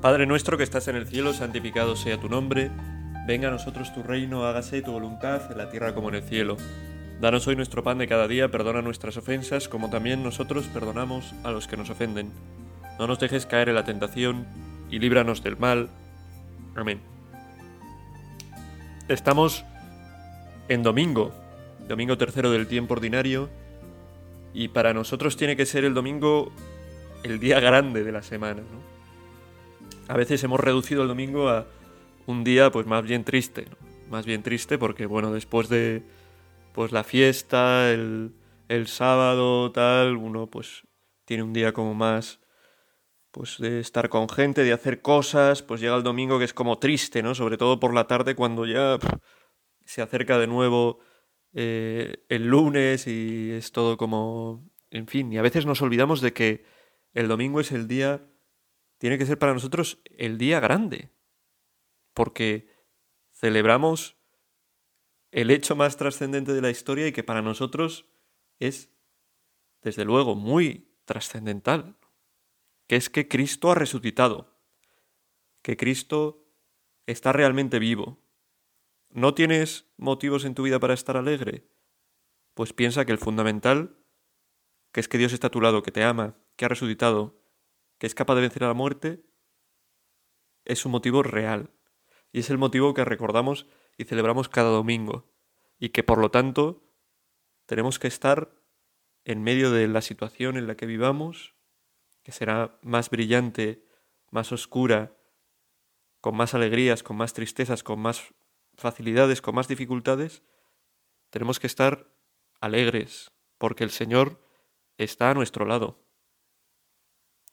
Padre nuestro que estás en el cielo, santificado sea tu nombre. Venga a nosotros tu reino, hágase tu voluntad en la tierra como en el cielo. Danos hoy nuestro pan de cada día, perdona nuestras ofensas, como también nosotros perdonamos a los que nos ofenden. No nos dejes caer en la tentación y líbranos del mal. Amén. Estamos en domingo, domingo tercero del tiempo ordinario, y para nosotros tiene que ser el domingo el día grande de la semana, ¿no? A veces hemos reducido el domingo a un día pues más bien triste, ¿no? Más bien triste porque, bueno, después de pues la fiesta, el, el sábado, tal, uno pues tiene un día como más pues de estar con gente, de hacer cosas, pues llega el domingo que es como triste, ¿no? Sobre todo por la tarde cuando ya se acerca de nuevo eh, el lunes y es todo como... En fin, y a veces nos olvidamos de que el domingo es el día, tiene que ser para nosotros el día grande, porque celebramos el hecho más trascendente de la historia y que para nosotros es, desde luego, muy trascendental, que es que Cristo ha resucitado, que Cristo está realmente vivo. ¿No tienes motivos en tu vida para estar alegre? Pues piensa que el fundamental, que es que Dios está a tu lado, que te ama, que ha resucitado, que es capaz de vencer a la muerte, es un motivo real. Y es el motivo que recordamos y celebramos cada domingo. Y que por lo tanto tenemos que estar en medio de la situación en la que vivamos, que será más brillante, más oscura, con más alegrías, con más tristezas, con más facilidades, con más dificultades, tenemos que estar alegres, porque el Señor está a nuestro lado.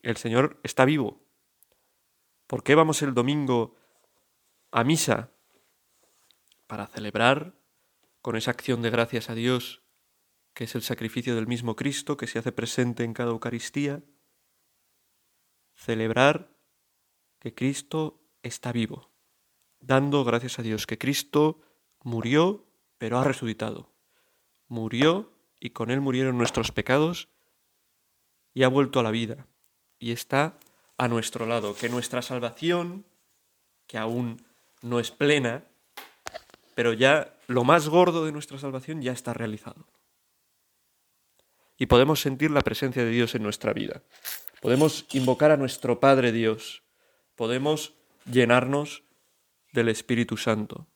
El Señor está vivo. ¿Por qué vamos el domingo a misa? Para celebrar con esa acción de gracias a Dios, que es el sacrificio del mismo Cristo que se hace presente en cada Eucaristía. Celebrar que Cristo está vivo, dando gracias a Dios que Cristo murió, pero ha resucitado. Murió y con él murieron nuestros pecados y ha vuelto a la vida y está a nuestro lado, que nuestra salvación, que aún no es plena, pero ya lo más gordo de nuestra salvación ya está realizado. Y podemos sentir la presencia de Dios en nuestra vida. Podemos invocar a nuestro Padre Dios. Podemos llenarnos del Espíritu Santo.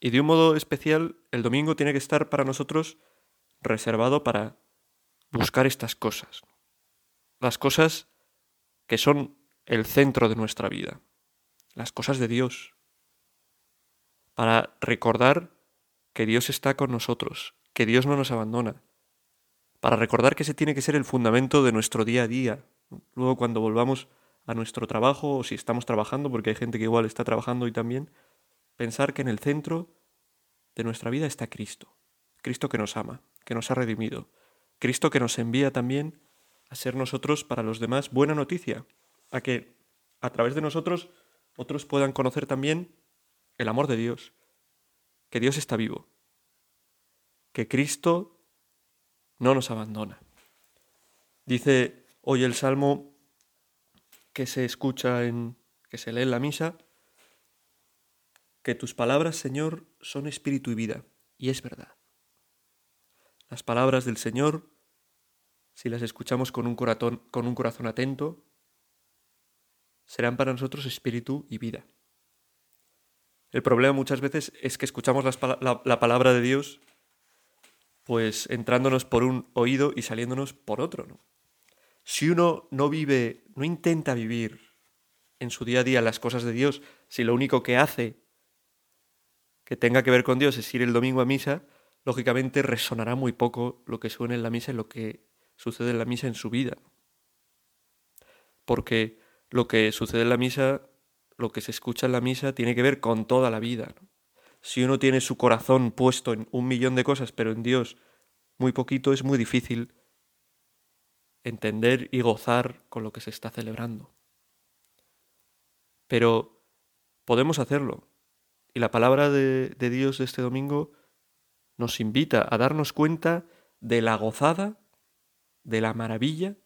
Y de un modo especial, el domingo tiene que estar para nosotros reservado para buscar estas cosas las cosas que son el centro de nuestra vida, las cosas de Dios, para recordar que Dios está con nosotros, que Dios no nos abandona, para recordar que ese tiene que ser el fundamento de nuestro día a día. Luego cuando volvamos a nuestro trabajo o si estamos trabajando, porque hay gente que igual está trabajando y también, pensar que en el centro de nuestra vida está Cristo, Cristo que nos ama, que nos ha redimido, Cristo que nos envía también a ser nosotros para los demás buena noticia, a que a través de nosotros otros puedan conocer también el amor de Dios, que Dios está vivo, que Cristo no nos abandona. Dice hoy el salmo que se escucha en que se lee en la misa que tus palabras, Señor, son espíritu y vida, y es verdad. Las palabras del Señor si las escuchamos con un corazón, con un corazón atento, serán para nosotros espíritu y vida. El problema muchas veces es que escuchamos la, la palabra de Dios pues entrándonos por un oído y saliéndonos por otro. ¿no? Si uno no vive, no intenta vivir en su día a día las cosas de Dios, si lo único que hace que tenga que ver con Dios es ir el domingo a misa, lógicamente resonará muy poco lo que suena en la misa y lo que sucede en la misa en su vida. Porque lo que sucede en la misa, lo que se escucha en la misa, tiene que ver con toda la vida. Si uno tiene su corazón puesto en un millón de cosas, pero en Dios muy poquito, es muy difícil entender y gozar con lo que se está celebrando. Pero podemos hacerlo. Y la palabra de, de Dios de este domingo nos invita a darnos cuenta de la gozada de la maravilla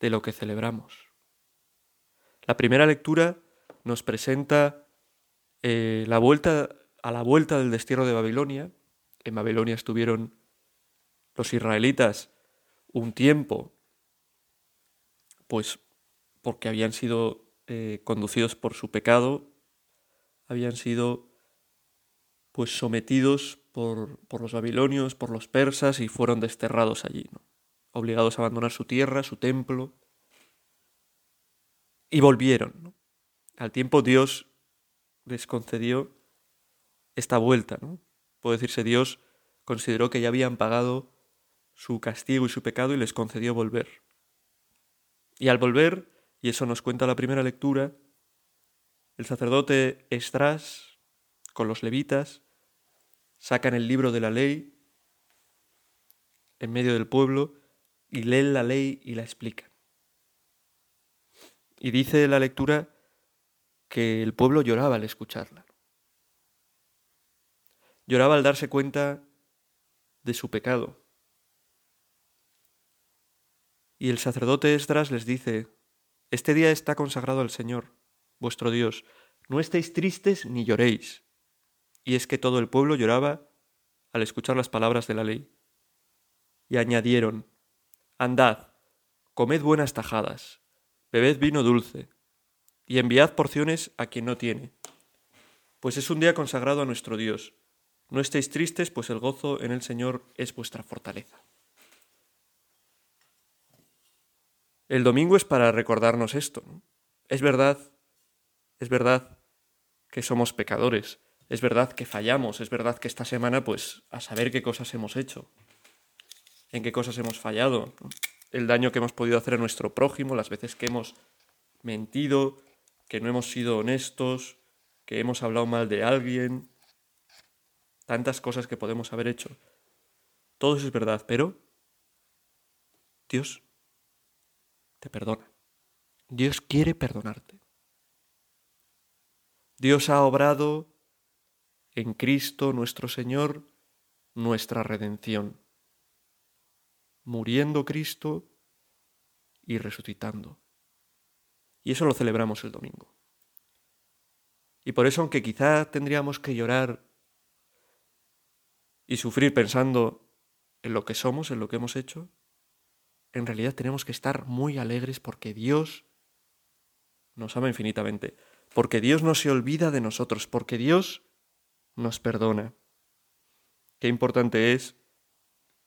de lo que celebramos. La primera lectura nos presenta eh, la vuelta a la vuelta del destierro de Babilonia. En Babilonia estuvieron los israelitas un tiempo, pues porque habían sido eh, conducidos por su pecado, habían sido pues sometidos por, los babilonios, por los persas y fueron desterrados allí. Obligados a abandonar su tierra, su templo, y volvieron. Al tiempo Dios les concedió esta vuelta. ¿no? Puede decirse, Dios consideró que ya habían pagado su castigo y su pecado y les concedió volver. Y al volver, y eso nos cuenta la primera lectura, el sacerdote Esdras con los levitas sacan el libro de la ley en medio del pueblo y leen la ley y la explican. Y dice la lectura que el pueblo lloraba al escucharla. Lloraba al darse cuenta de su pecado. Y el sacerdote Esdras les dice, Este día está consagrado al Señor, vuestro Dios, no estéis tristes ni lloréis. Y es que todo el pueblo lloraba al escuchar las palabras de la ley. Y añadieron, Andad, comed buenas tajadas, bebed vino dulce, y enviad porciones a quien no tiene, pues es un día consagrado a nuestro Dios. No estéis tristes, pues el gozo en el Señor es vuestra fortaleza. El domingo es para recordarnos esto. Es verdad, es verdad que somos pecadores, es verdad que fallamos, es verdad que esta semana, pues, a saber qué cosas hemos hecho, en qué cosas hemos fallado, el daño que hemos podido hacer a nuestro prójimo, las veces que hemos mentido, que no hemos sido honestos, que hemos hablado mal de alguien, tantas cosas que podemos haber hecho. Todo eso es verdad, pero Dios te perdona. Dios quiere perdonarte. Dios ha obrado en Cristo nuestro Señor nuestra redención, muriendo Cristo y resucitando. Y eso lo celebramos el domingo. Y por eso, aunque quizá tendríamos que llorar y sufrir pensando en lo que somos, en lo que hemos hecho, en realidad tenemos que estar muy alegres porque Dios nos ama infinitamente, porque Dios no se olvida de nosotros, porque Dios nos perdona. Qué importante es,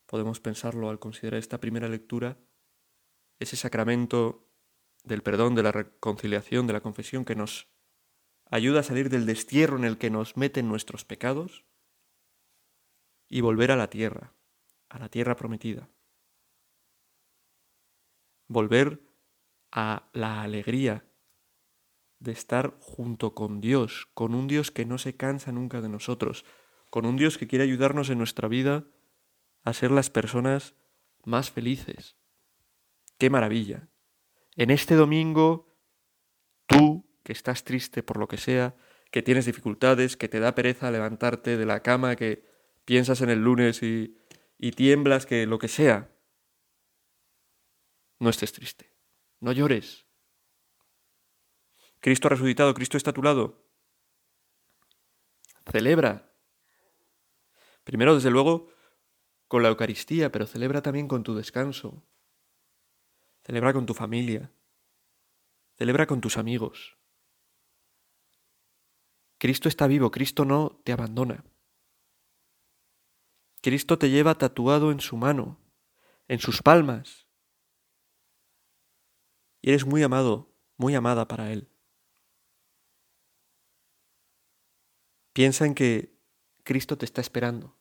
podemos pensarlo al considerar esta primera lectura, ese sacramento del perdón, de la reconciliación, de la confesión que nos ayuda a salir del destierro en el que nos meten nuestros pecados y volver a la tierra, a la tierra prometida. Volver a la alegría de estar junto con Dios, con un Dios que no se cansa nunca de nosotros, con un Dios que quiere ayudarnos en nuestra vida a ser las personas más felices. ¡Qué maravilla! En este domingo, tú que estás triste por lo que sea, que tienes dificultades, que te da pereza levantarte de la cama, que piensas en el lunes y, y tiemblas, que lo que sea, no estés triste, no llores. Cristo ha resucitado, Cristo está a tu lado. Celebra. Primero, desde luego, con la Eucaristía, pero celebra también con tu descanso. Celebra con tu familia. Celebra con tus amigos. Cristo está vivo, Cristo no te abandona. Cristo te lleva tatuado en su mano, en sus palmas. Y eres muy amado, muy amada para Él. Piensa en que Cristo te está esperando,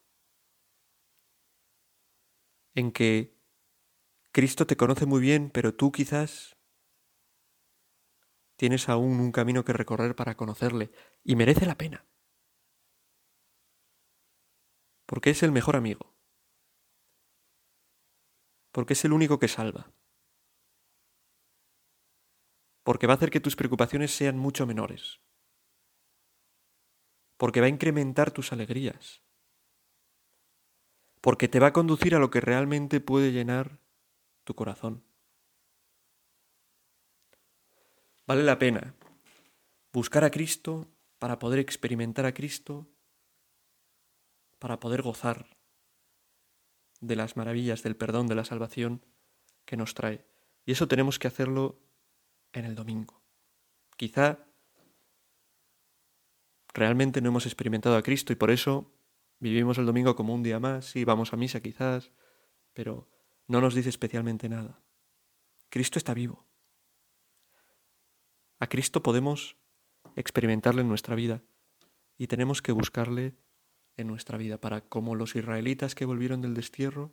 en que Cristo te conoce muy bien, pero tú quizás tienes aún un camino que recorrer para conocerle y merece la pena. Porque es el mejor amigo. Porque es el único que salva. Porque va a hacer que tus preocupaciones sean mucho menores. Porque va a incrementar tus alegrías. Porque te va a conducir a lo que realmente puede llenar tu corazón. vale la pena buscar a Cristo para poder experimentar a Cristo, para poder gozar de las maravillas del perdón, de la salvación que nos trae. Y eso tenemos que hacerlo en el domingo. Quizá realmente no hemos experimentado a Cristo y por eso vivimos el domingo como un día más, sí, vamos a misa quizás, pero no nos dice especialmente nada. Cristo está vivo. A Cristo podemos experimentarle en nuestra vida y tenemos que buscarle en nuestra vida para, como los israelitas que volvieron del destierro,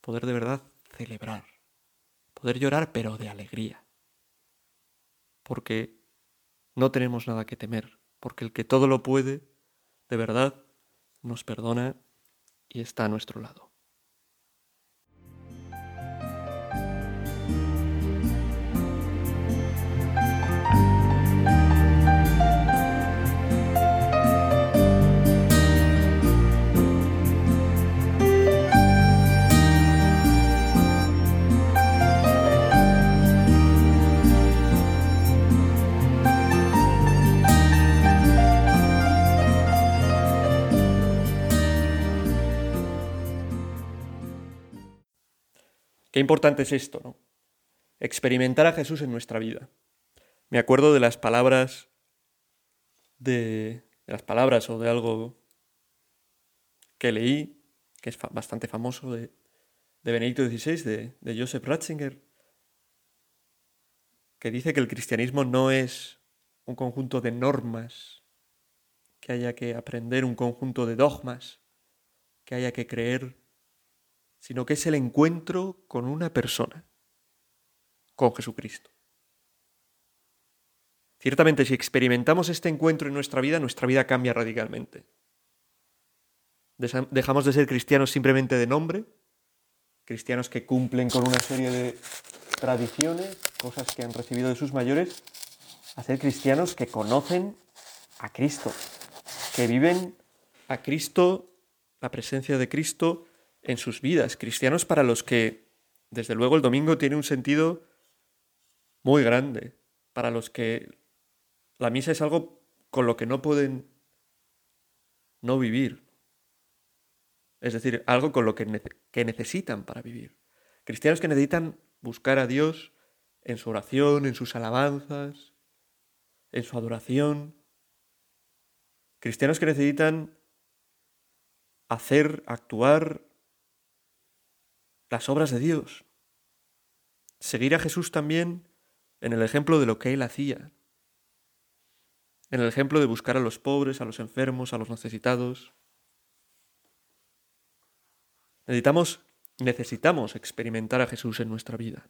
poder de verdad celebrar, poder llorar pero de alegría, porque no tenemos nada que temer, porque el que todo lo puede, de verdad, nos perdona y está a nuestro lado. Importante es esto, ¿no? Experimentar a Jesús en nuestra vida. Me acuerdo de las palabras de, las palabras o de algo que leí, que es bastante famoso, de, de Benedicto XVI, de, de Joseph Ratzinger, que dice que el cristianismo no es un conjunto de normas, que haya que aprender un conjunto de dogmas, que haya que creer sino que es el encuentro con una persona, con Jesucristo. Ciertamente, si experimentamos este encuentro en nuestra vida, nuestra vida cambia radicalmente. Dejamos de ser cristianos simplemente de nombre, cristianos que cumplen con una serie de tradiciones, cosas que han recibido de sus mayores, a ser cristianos que conocen a Cristo, que viven a Cristo, la presencia de Cristo en sus vidas, cristianos para los que, desde luego, el domingo tiene un sentido muy grande, para los que la misa es algo con lo que no pueden no vivir, es decir, algo con lo que, que necesitan para vivir. Cristianos que necesitan buscar a Dios en su oración, en sus alabanzas, en su adoración. Cristianos que necesitan hacer, actuar las obras de Dios. Seguir a Jesús también en el ejemplo de lo que Él hacía, en el ejemplo de buscar a los pobres, a los enfermos, a los necesitados. Necesitamos, necesitamos experimentar a Jesús en nuestra vida.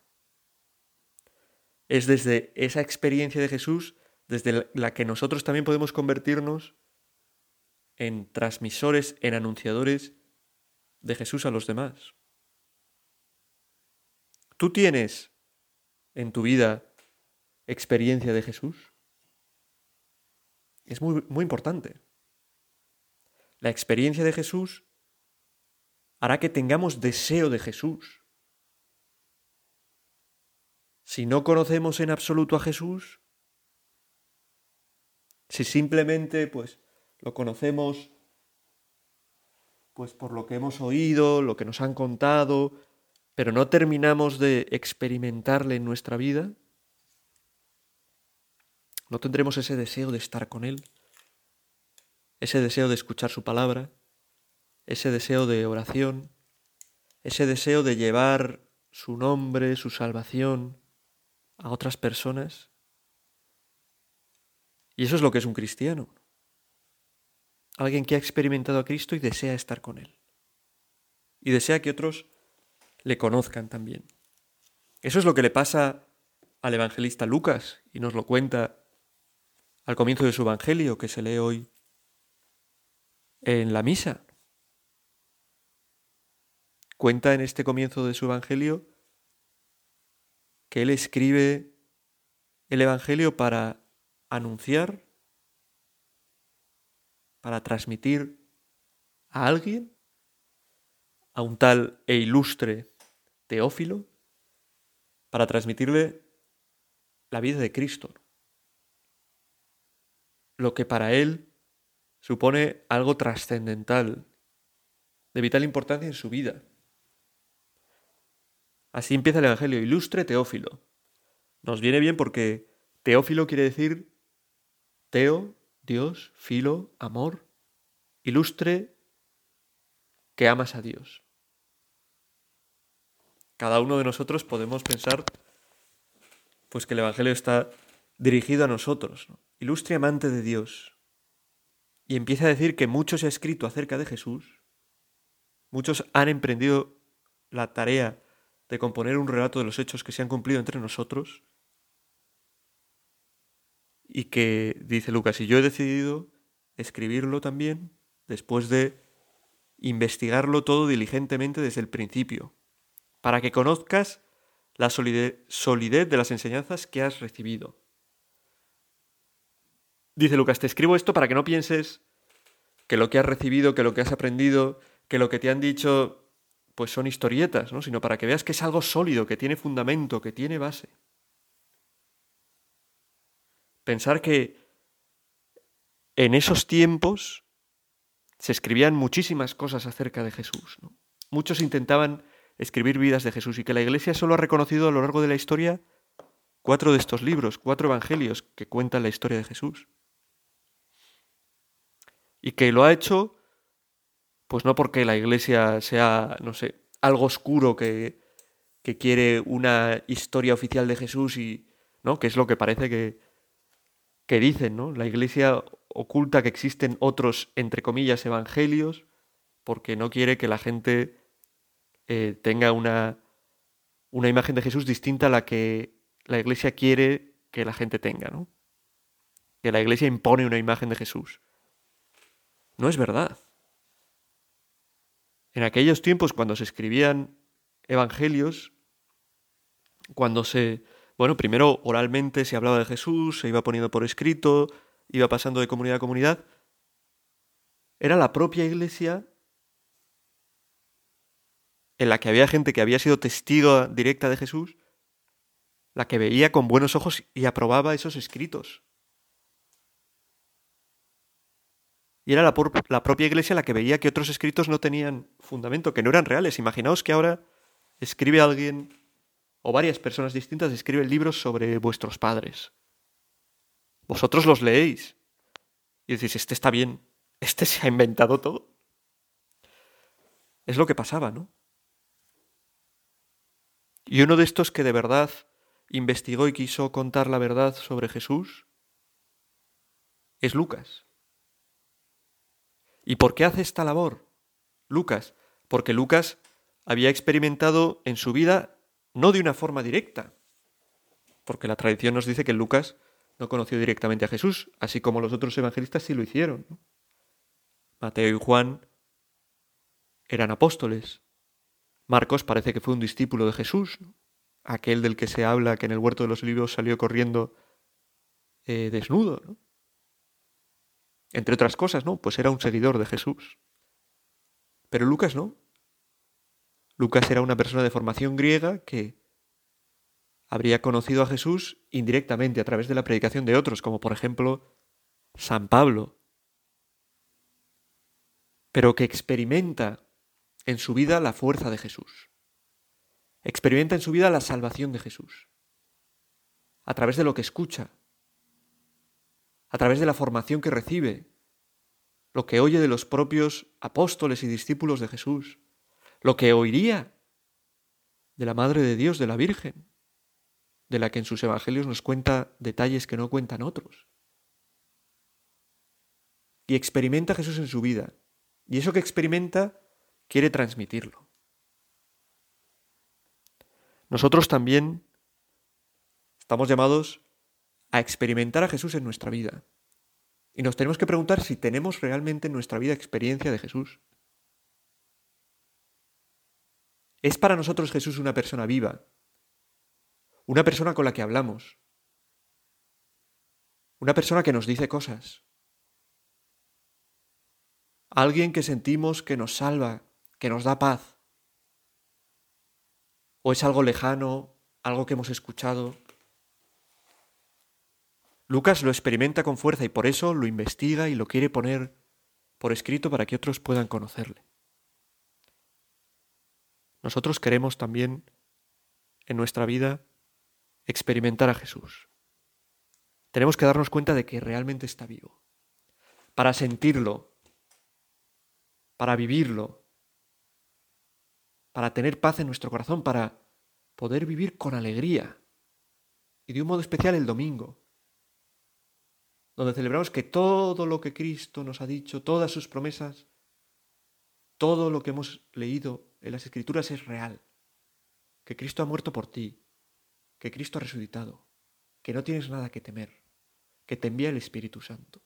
Es desde esa experiencia de Jesús desde la que nosotros también podemos convertirnos en transmisores, en anunciadores de Jesús a los demás. ¿Tú tienes en tu vida experiencia de Jesús? Es muy, muy importante. La experiencia de Jesús hará que tengamos deseo de Jesús. Si no conocemos en absoluto a Jesús, si simplemente pues lo conocemos pues por lo que hemos oído, lo que nos han contado, pero no terminamos de experimentarle en nuestra vida, no tendremos ese deseo de estar con Él, ese deseo de escuchar su palabra, ese deseo de oración, ese deseo de llevar su nombre, su salvación a otras personas. Y eso es lo que es un cristiano. Alguien que ha experimentado a Cristo y desea estar con Él. Y desea que otros le conozcan también. Eso es lo que le pasa al evangelista Lucas y nos lo cuenta al comienzo de su evangelio que se lee hoy en la misa. Cuenta en este comienzo de su evangelio que él escribe el evangelio para anunciar, para transmitir a alguien, a un tal e ilustre Teófilo para transmitirle la vida de Cristo. Lo que para él supone algo trascendental, de vital importancia en su vida. Así empieza el Evangelio, ilustre Teófilo. Nos viene bien porque Teófilo quiere decir Teo, Dios, filo, amor, ilustre que amas a Dios. Cada uno de nosotros podemos pensar pues que el Evangelio está dirigido a nosotros, ilustre amante de Dios. Y empieza a decir que mucho se ha escrito acerca de Jesús, muchos han emprendido la tarea de componer un relato de los hechos que se han cumplido entre nosotros, y que, dice Lucas, y yo he decidido escribirlo también después de investigarlo todo diligentemente desde el principio, para que conozcas la solidez de las enseñanzas que has recibido. Dice Lucas, te escribo esto para que no pienses que lo que has recibido, que lo que has aprendido, que lo que te han dicho pues son historietas, ¿no? sino para que veas que es algo sólido, que tiene fundamento, que tiene base. Pensar que en esos tiempos se escribían muchísimas cosas acerca de Jesús. Muchos intentaban escribir vidas de Jesús y que la Iglesia solo ha reconocido a lo largo de la historia cuatro de estos libros, cuatro evangelios que cuentan la historia de Jesús. Y que lo ha hecho pues no porque la iglesia sea, no sé, algo oscuro que, que quiere una historia oficial de Jesús y, ¿no? Que es lo que parece que, que dicen, ¿no? La iglesia oculta que existen otros, entre comillas, evangelios porque no quiere que la gente eh, tenga una, una imagen de Jesús distinta a la que la iglesia quiere que la gente tenga, ¿no? Que la iglesia impone una imagen de Jesús. No es verdad. En aquellos tiempos, cuando se escribían evangelios, cuando se, bueno, primero oralmente se hablaba de Jesús, se iba poniendo por escrito, iba pasando de comunidad a comunidad, era la propia iglesia en la que había gente que había sido testigo directa de Jesús, la que veía con buenos ojos y aprobaba esos escritos. Y era la, propia iglesia la que veía que otros escritos no tenían fundamento, que no eran reales. Imaginaos que ahora escribe alguien, o varias personas distintas escriben libros sobre vuestros padres. Vosotros los leéis y decís, este está bien, este se ha inventado todo. Es lo que pasaba, ¿no? Y uno de estos que de verdad investigó y quiso contar la verdad sobre Jesús es Lucas. ¿Y por qué hace esta labor Lucas? Porque Lucas había experimentado en su vida no de una forma directa, porque la tradición nos dice que Lucas no conoció directamente a Jesús, así como los otros evangelistas sí lo hicieron. Mateo y Juan eran apóstoles. Marcos parece que fue un discípulo de Jesús, aquel del que se habla que en el huerto de los olivos salió corriendo eh, desnudo. ¿no? Entre otras cosas, ¿no? Pues era un seguidor de Jesús. Pero Lucas no. Lucas era una persona de formación griega que habría conocido a Jesús indirectamente a través de la predicación de otros, como por ejemplo San Pablo, pero que experimenta en su vida la fuerza de Jesús. Experimenta en su vida la salvación de Jesús, a través de lo que escucha, a través de la formación que recibe, lo que oye de los propios apóstoles y discípulos de Jesús, lo que oiría de la Madre de Dios, de la Virgen, de la que en sus evangelios nos cuenta detalles que no cuentan otros. Y experimenta Jesús en su vida. Y eso que experimenta quiere transmitirlo. Nosotros también estamos llamados a experimentar a Jesús en nuestra vida. Y nos tenemos que preguntar si tenemos realmente en nuestra vida experiencia de Jesús. ¿Es para nosotros Jesús una persona viva? Una persona con la que hablamos. Una persona que nos dice cosas. Alguien que sentimos que nos salva, que nos da paz. ¿O es algo lejano, algo que hemos escuchado, Lucas lo experimenta con fuerza y por eso lo investiga y lo quiere poner por escrito para que otros puedan conocerle. Nosotros queremos también en nuestra vida experimentar a Jesús. Tenemos que darnos cuenta de que realmente está vivo, para sentirlo, para vivirlo, para tener paz en nuestro corazón, para poder vivir con alegría. Y de un modo especial el domingo, donde celebramos que todo lo que Cristo nos ha dicho, todas sus promesas, todo lo que hemos leído en las Escrituras es real. Que Cristo ha muerto por ti, que Cristo ha resucitado, que no tienes nada que temer, que te envía el Espíritu Santo.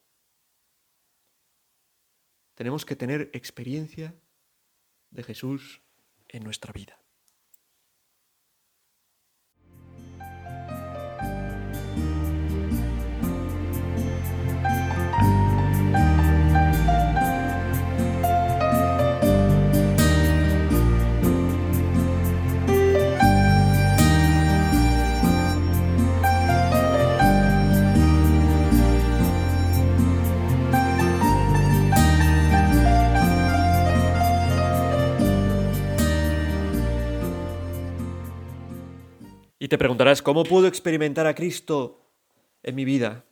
Tenemos que tener experiencia de Jesús en nuestra vida. Y te preguntarás, ¿cómo puedo experimentar a Cristo en mi vida?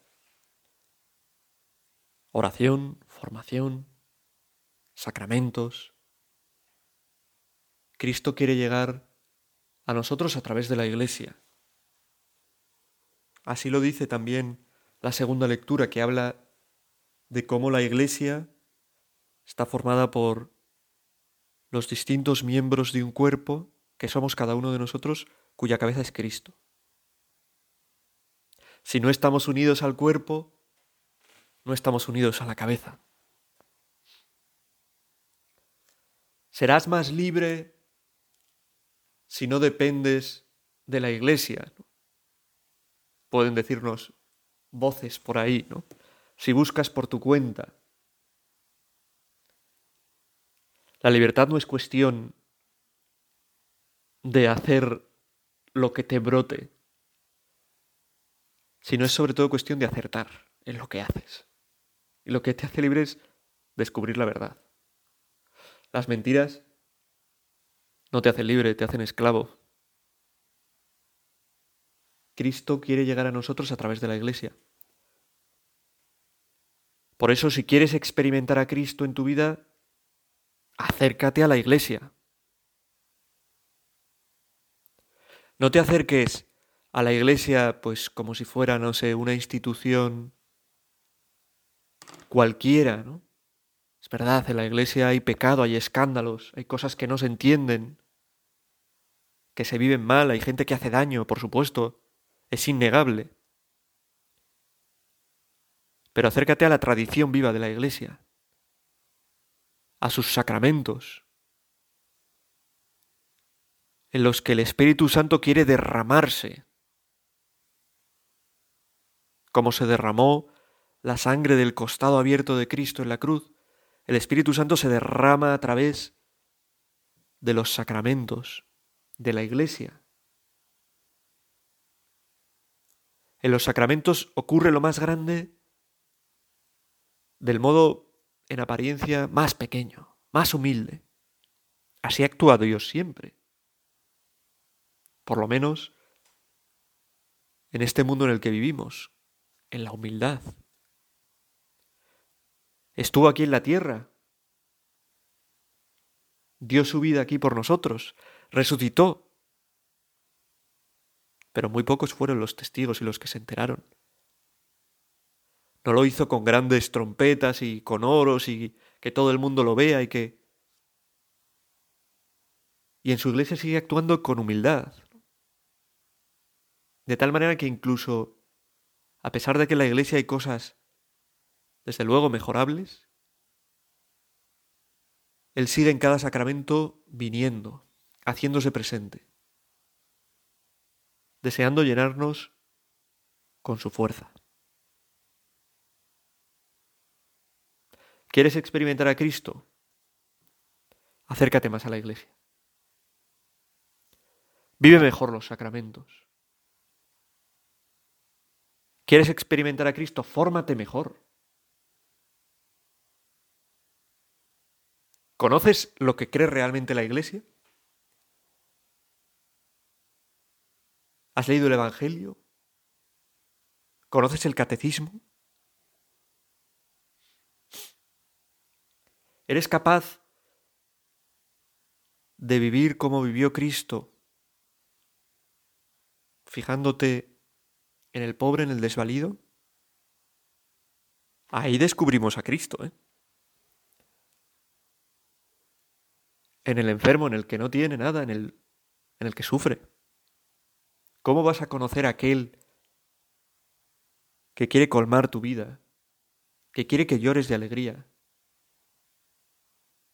Oración, formación, sacramentos. Cristo quiere llegar a nosotros a través de la Iglesia. Así lo dice también la segunda lectura que habla de cómo la Iglesia está formada por los distintos miembros de un cuerpo que somos cada uno de nosotros cuya cabeza es Cristo. Si no estamos unidos al cuerpo, no estamos unidos a la cabeza. Serás más libre si no dependes de la iglesia. Pueden decirnos voces por ahí, ¿no? Si buscas por tu cuenta. La libertad no es cuestión de hacer lo que te brote, sino es sobre todo cuestión de acertar en lo que haces. Y lo que te hace libre es descubrir la verdad. Las mentiras no te hacen libre, te hacen esclavo. Cristo quiere llegar a nosotros a través de la Iglesia. Por eso, si quieres experimentar a Cristo en tu vida, acércate a la Iglesia. No te acerques a la iglesia pues como si fuera, no sé, una institución cualquiera, ¿no? Es verdad, en la iglesia hay pecado, hay escándalos, hay cosas que no se entienden, que se viven mal, hay gente que hace daño, por supuesto, es innegable. Pero acércate a la tradición viva de la iglesia, a sus sacramentos, en los que el Espíritu Santo quiere derramarse, como se derramó la sangre del costado abierto de Cristo en la cruz, el Espíritu Santo se derrama a través de los sacramentos de la Iglesia. En los sacramentos ocurre lo más grande del modo, en apariencia, más pequeño, más humilde. Así ha actuado Dios siempre por lo menos en este mundo en el que vivimos, en la humildad. Estuvo aquí en la tierra, dio su vida aquí por nosotros, resucitó, pero muy pocos fueron los testigos y los que se enteraron. No lo hizo con grandes trompetas y con oros y que todo el mundo lo vea y que... Y en su iglesia sigue actuando con humildad, de tal manera que incluso, a pesar de que en la iglesia hay cosas, desde luego, mejorables, Él sigue en cada sacramento viniendo, haciéndose presente, deseando llenarnos con su fuerza. ¿Quieres experimentar a Cristo? Acércate más a la iglesia. Vive mejor los sacramentos. ¿Quieres experimentar a Cristo? Fórmate mejor. ¿Conoces lo que cree realmente la Iglesia? ¿Has leído el Evangelio? ¿Conoces el catecismo? ¿Eres capaz de vivir como vivió Cristo, fijándote en el pobre, en el desvalido? Ahí descubrimos a Cristo, ¿eh? En el enfermo, en el que no tiene nada, en el, en el que sufre. ¿Cómo vas a conocer a aquel que quiere colmar tu vida, que quiere que llores de alegría,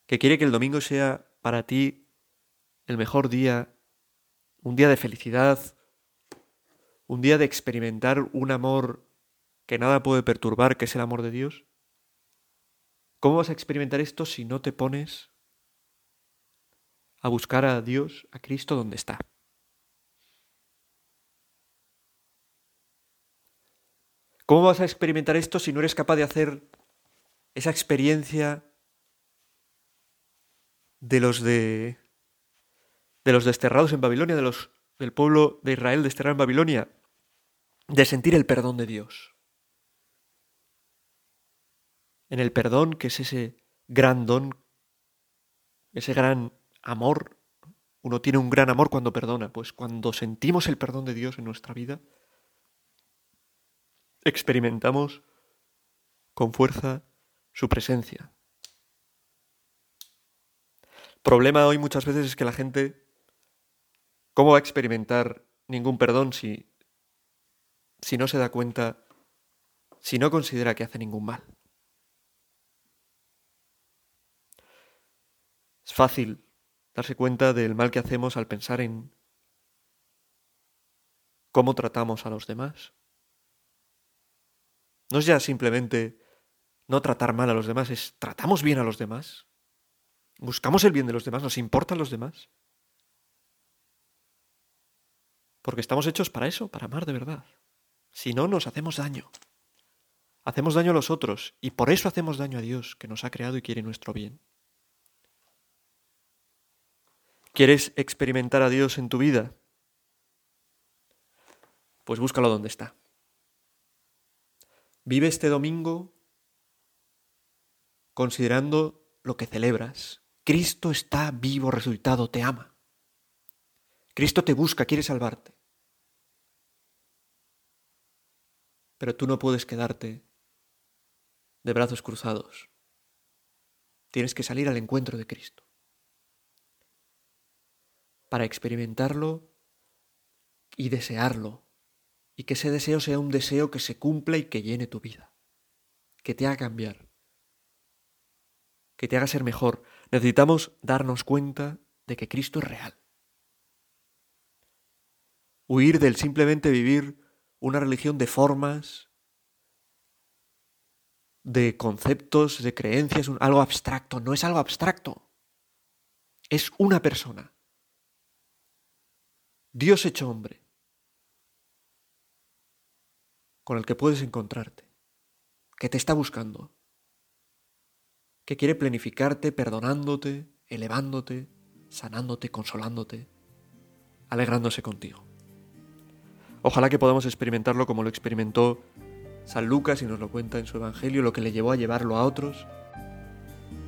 que quiere que el domingo sea para ti el mejor día, un día de felicidad, un día de experimentar un amor que nada puede perturbar, que es el amor de Dios? ¿Cómo vas a experimentar esto si no te pones a buscar a Dios, a Cristo, donde está? ¿Cómo vas a experimentar esto si no eres capaz de hacer esa experiencia de los de de los desterrados en Babilonia, de los del pueblo de Israel desterrado en Babilonia, de sentir el perdón de Dios? En el perdón que es ese gran don, ese gran amor. Uno tiene un gran amor cuando perdona, pues cuando sentimos el perdón de Dios en nuestra vida, experimentamos con fuerza su presencia. Problema hoy muchas veces es que la gente, ¿cómo va a experimentar ningún perdón si, si no se da cuenta, si no considera que hace ningún mal? Es fácil darse cuenta del mal que hacemos al pensar en cómo tratamos a los demás. No es ya simplemente no tratar mal a los demás, es tratamos bien a los demás. Buscamos el bien de los demás, nos importan los demás. Porque estamos hechos para eso, para amar de verdad. Si no, nos hacemos daño. Hacemos daño a los otros y por eso hacemos daño a Dios, que nos ha creado y quiere nuestro bien. ¿Quieres experimentar a Dios en tu vida? Pues búscalo donde está. Vive este domingo considerando lo que celebras. Cristo está vivo, resucitado, te ama. Cristo te busca, quiere salvarte. Pero tú no puedes quedarte de brazos cruzados. Tienes que salir al encuentro de Cristo. Para experimentarlo y desearlo y que ese deseo sea un deseo que se cumpla y que llene tu vida, que te haga cambiar, que te haga ser mejor. Necesitamos darnos cuenta de que Cristo es real. Huir del simplemente vivir una religión de formas, de conceptos, de creencias, algo abstracto. No es algo abstracto. Es una persona. Dios hecho hombre con el que puedes encontrarte, que te está buscando, que quiere planificarte perdonándote, elevándote, sanándote, consolándote, alegrándose contigo. Ojalá que podamos experimentarlo como lo experimentó San Lucas y nos lo cuenta en su Evangelio, lo que le llevó a llevarlo a otros.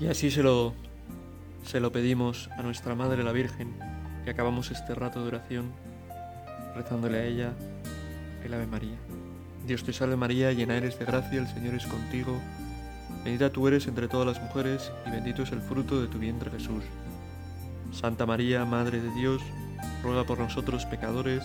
Y así se lo, se lo pedimos a nuestra Madre la Virgen y acabamos este rato de oración rezándole a ella el Ave María. Dios te salve María, llena eres de gracia, el Señor es contigo. Bendita tú eres entre todas las mujeres, y bendito es el fruto de tu vientre Jesús. Santa María, Madre de Dios, ruega por nosotros pecadores,